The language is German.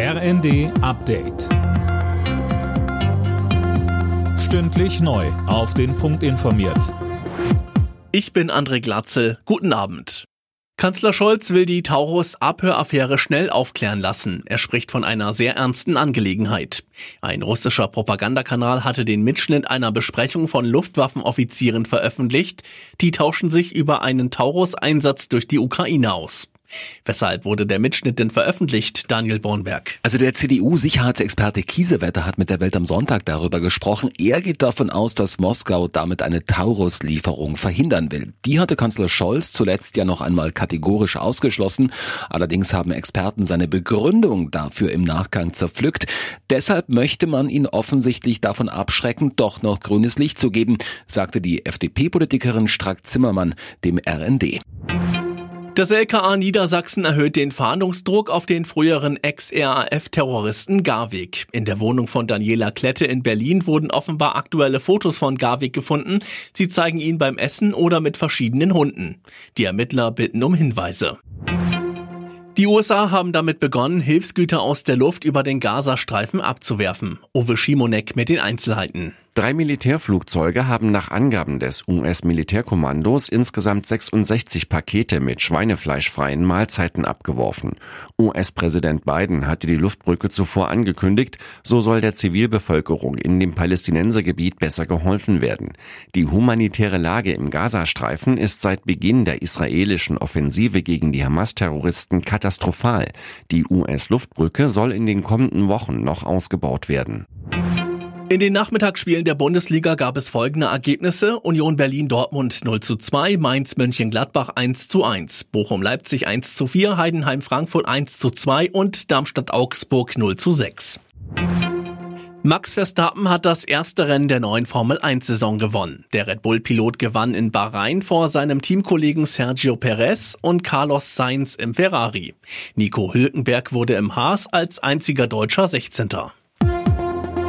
RND Update. Stündlich neu. Auf den Punkt informiert. Ich bin André Glatzel. Guten Abend. Kanzler Scholz will die Taurus-Abhöraffäre schnell aufklären lassen. Er spricht von einer sehr ernsten Angelegenheit. Ein russischer Propagandakanal hatte den Mitschnitt einer Besprechung von Luftwaffenoffizieren veröffentlicht. Die tauschen sich über einen Taurus-Einsatz durch die Ukraine aus. Weshalb wurde der Mitschnitt denn veröffentlicht, Daniel Bornberg? Also der CDU-Sicherheitsexperte Kiesewetter hat mit der Welt am Sonntag darüber gesprochen. Er geht davon aus, dass Moskau damit eine Taurus-Lieferung verhindern will. Die hatte Kanzler Scholz zuletzt ja noch einmal kategorisch ausgeschlossen. Allerdings haben Experten seine Begründung dafür im Nachgang zerpflückt. Deshalb möchte man ihn offensichtlich davon abschrecken, doch noch grünes Licht zu geben, sagte die FDP-Politikerin Strack-Zimmermann dem RND. Das LKA Niedersachsen erhöht den Fahndungsdruck auf den früheren Ex-RAF-Terroristen Garwig. In der Wohnung von Daniela Klette in Berlin wurden offenbar aktuelle Fotos von Garwig gefunden. Sie zeigen ihn beim Essen oder mit verschiedenen Hunden. Die Ermittler bitten um Hinweise. Die USA haben damit begonnen, Hilfsgüter aus der Luft über den Gazastreifen abzuwerfen. Uwe Schimonek mit den Einzelheiten. Drei Militärflugzeuge haben nach Angaben des US-Militärkommandos insgesamt 66 Pakete mit schweinefleischfreien Mahlzeiten abgeworfen. US-Präsident Biden hatte die Luftbrücke zuvor angekündigt, so soll der Zivilbevölkerung in dem Palästinensergebiet besser geholfen werden. Die humanitäre Lage im Gazastreifen ist seit Beginn der israelischen Offensive gegen die Hamas-Terroristen katastrophal. Die US-Luftbrücke soll in den kommenden Wochen noch ausgebaut werden. In den Nachmittagsspielen der Bundesliga gab es folgende Ergebnisse. Union Berlin-Dortmund 0 zu 2, Mainz-Mönchengladbach 1 zu 1, Bochum-Leipzig 1 zu 4, Heidenheim-Frankfurt 1 zu 2 und Darmstadt-Augsburg 0 zu 6. Max Verstappen hat das erste Rennen der neuen Formel 1 Saison gewonnen. Der Red Bull Pilot gewann in Bahrain vor seinem Teamkollegen Sergio Perez und Carlos Sainz im Ferrari. Nico Hülkenberg wurde im Haas als einziger Deutscher 16.